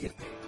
95.7.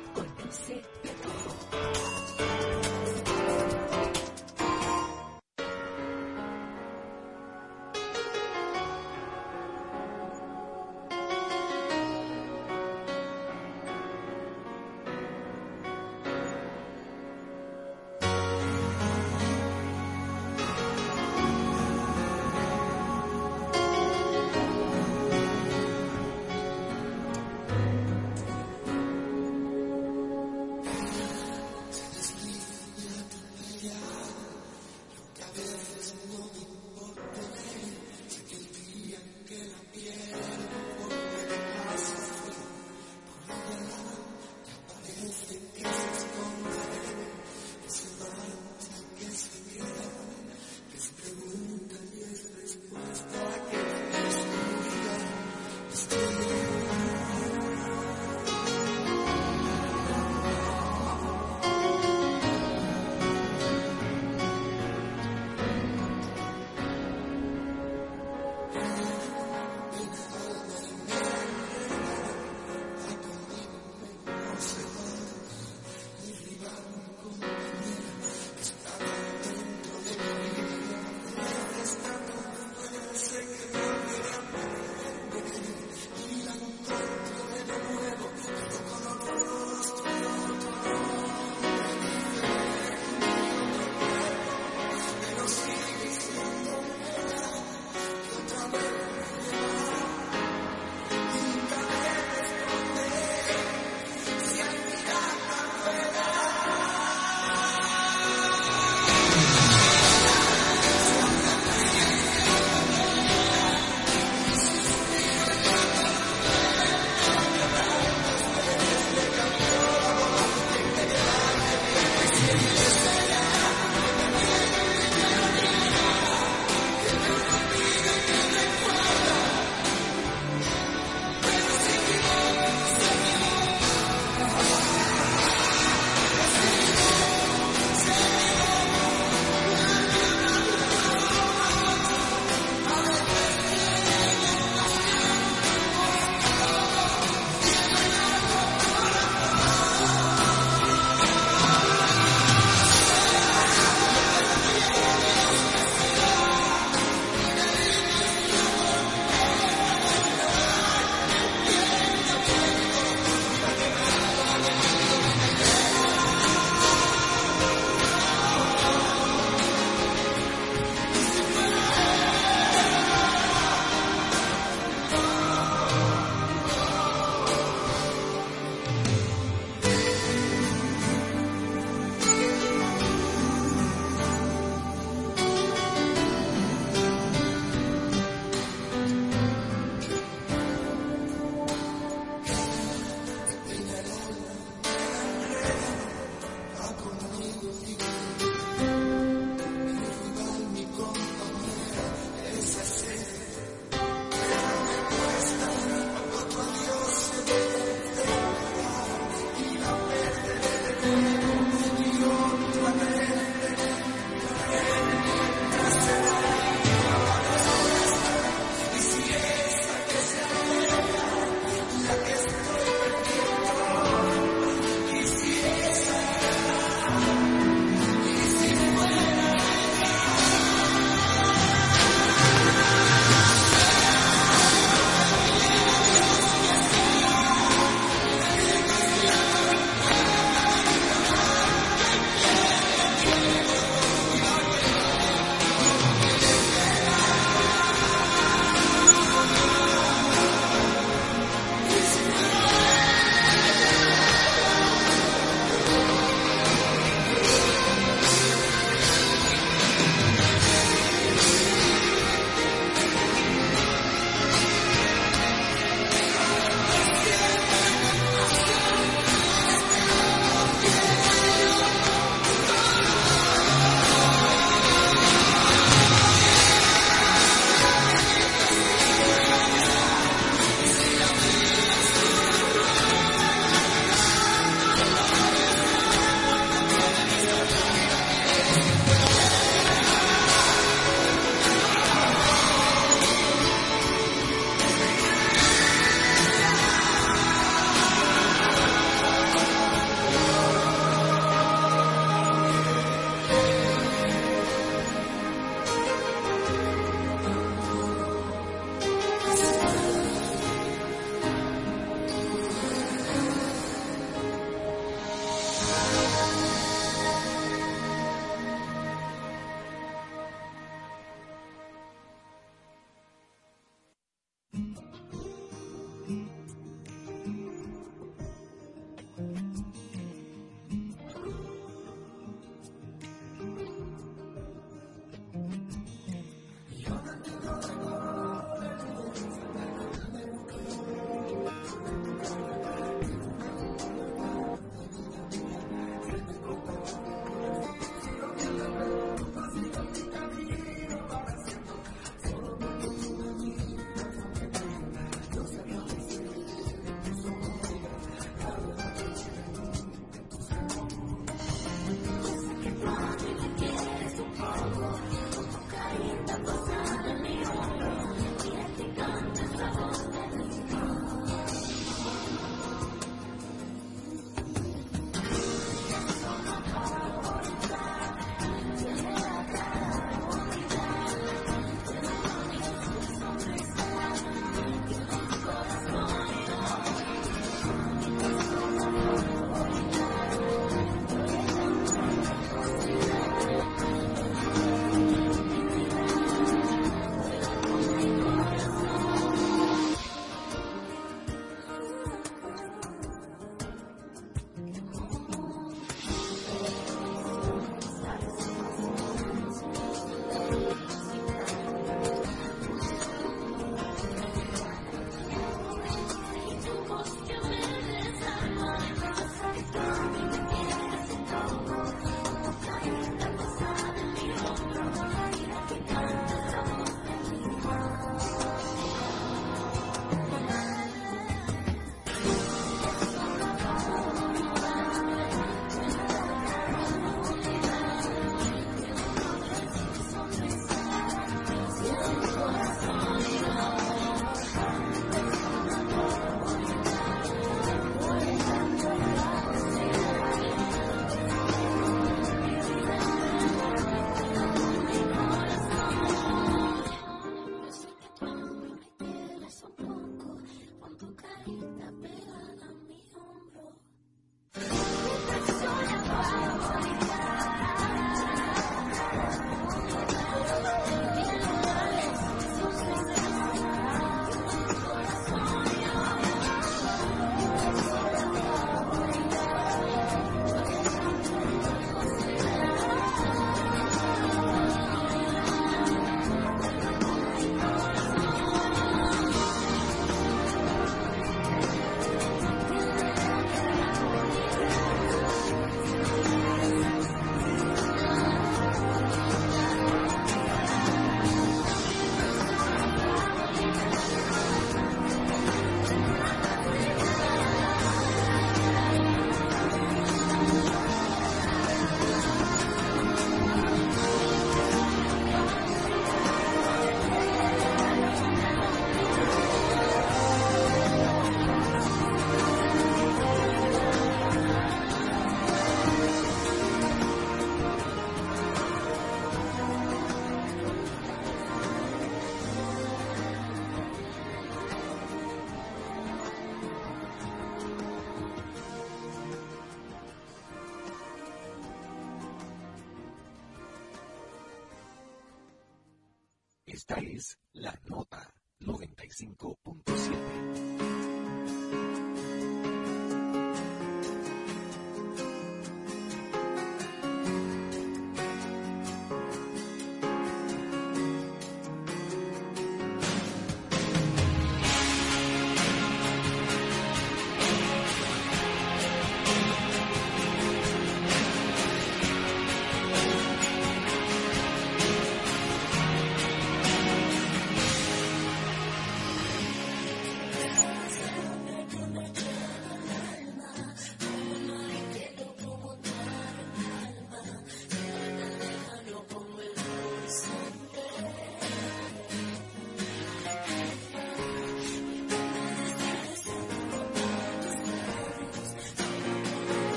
Esta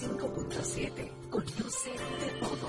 95.7. Conoce de todo.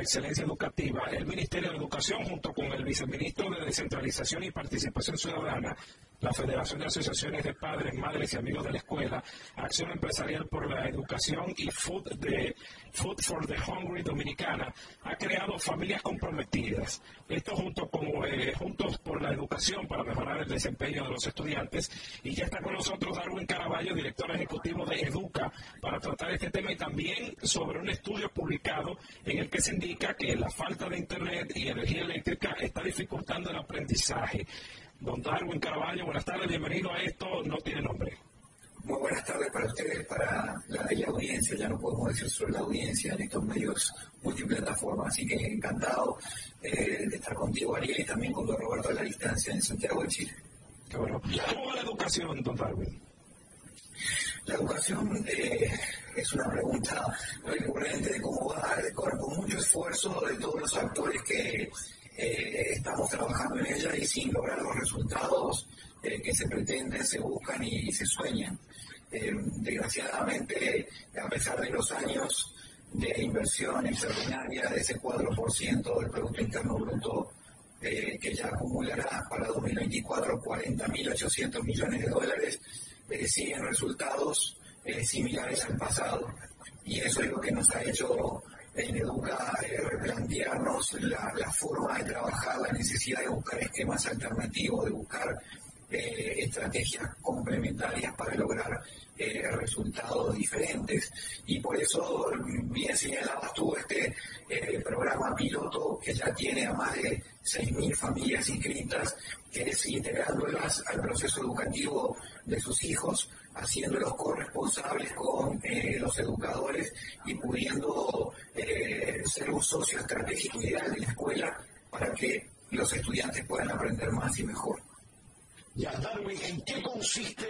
Excelencia educativa, el Ministerio de Educación, junto con el viceministro de Descentralización y Participación Ciudadana, la Federación de Asociaciones de Padres, Madres y Amigos de la Escuela, Acción Empresarial por la Educación y Food, de, Food for the Hungry Dominicana, ha creado familias comprometidas. Esto junto con eh, Juntos la Educación para mejorar el desempeño de los estudiantes. Y ya está con nosotros Darwin Caraballo, director ejecutivo de Educa, para tratar este tema y también sobre un estudio publicado en el que se indica que la falta de Internet y energía eléctrica está dificultando el aprendizaje. Don Darwin Caraballo, buenas tardes, bienvenido a esto, no tiene nombre. Muy buenas tardes para ustedes, para la, la audiencia, ya no podemos decir sobre la audiencia en estos medios multiplataformas, así que encantado eh, de estar contigo, Ariel, y también con don Roberto a la distancia en Santiago de Chile. Qué bueno. ¿Cómo va la educación, don Darwin? La educación eh, es una pregunta recurrente de cómo va, de, con mucho esfuerzo de todos los actores que eh, estamos trabajando en ella y sin lograr los resultados eh, que se pretenden, se buscan y, se sueñan. Eh, desgraciadamente, a pesar de los años de inversión extraordinaria de ese 4% del Producto Interno Bruto eh, que ya acumulará para 2024 40.800 millones de dólares, eh, siguen resultados eh, similares al pasado. Y eso es lo que nos ha hecho en Educa replantearnos la, la, forma de trabajar, la necesidad de buscar esquemas alternativos, de buscar eh, estrategias complementarias para lograr eh, resultados diferentes. Y por eso, bien señalabas tú, este eh, programa piloto que ya tiene a más de 6.000 familias inscritas, que es integrándolas al proceso educativo de sus hijos, haciéndolos corresponsables con los educadores y pudiendo ser un socio estratégico ideal de la escuela para que los estudiantes puedan aprender más y mejor. Ya, Darwin, ¿en qué consiste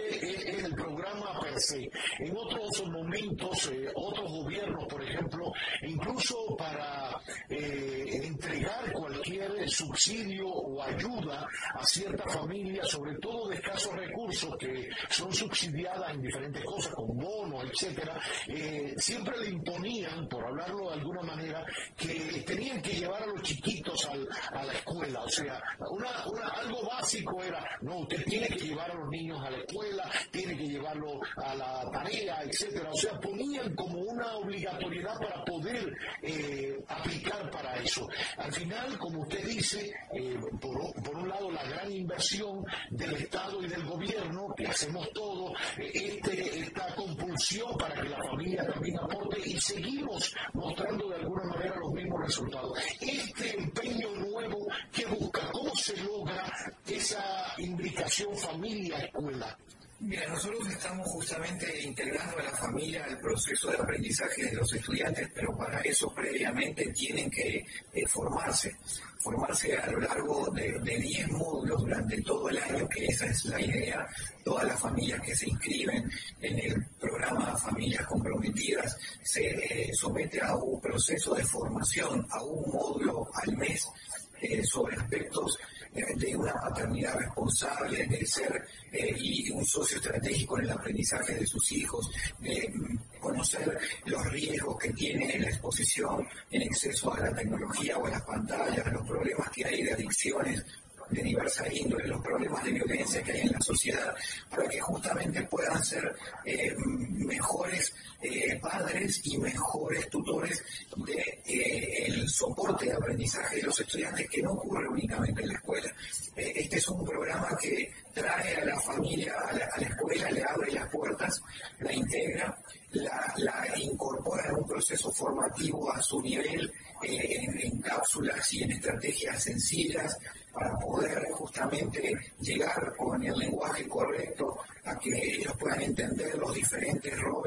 el, programa per se? En otros momentos, eh, otros gobiernos, por ejemplo, incluso para eh, entregar cualquier subsidio o ayuda a cierta familia, sobre todo de escasos recursos, que son subsidiadas en diferentes cosas, con bonos, etcétera, eh, siempre le imponían, por hablarlo de alguna manera, que tenían que llevar a los chiquitos al, a la escuela. O sea, una, una, algo básico era, no, usted tiene que llevar a los niños a la escuela, tiene que llevarlo a la tarea, etcétera. O sea, ponían como una obligatoriedad para poder eh, aplicar para eso. Al final, como usted dice, eh, por, un lado la gran inversión del Estado y del gobierno, que hacemos todo, este, esta compulsión para que la familia también aporte y seguimos mostrando de alguna manera los mismos resultados. Este empeño nuevo que busca, ¿cómo se logra esa imbricación familia-escuela? Mira, nosotros estamos justamente integrando a la familia al proceso de aprendizaje de los estudiantes, pero para eso previamente tienen que eh, formarse, formarse a lo largo de 10 módulos durante todo el año, que esa es la idea. Todas las familias que se inscriben en el programa Familias Comprometidas se eh, somete a un proceso de formación, a un módulo al mes eh, sobre aspectos de una paternidad responsable, de ser eh, y un socio estratégico en el aprendizaje de sus hijos, de conocer los riesgos que tiene la exposición en exceso a la tecnología o a las pantallas, los problemas que hay de adicciones de diversa índole, los problemas de violencia que hay en la sociedad, para que justamente puedan ser eh, mejores eh, padres y mejores tutores de eh, el soporte de aprendizaje de los estudiantes que no ocurre únicamente en la escuela. este es un programa que trae a la familia a la, escuela, le abre las puertas, la integra, la, incorpora en un proceso formativo a su nivel en cápsulas y en estrategias sencillas para poder justamente llegar con el lenguaje correcto a que ellos puedan entender los diferentes roles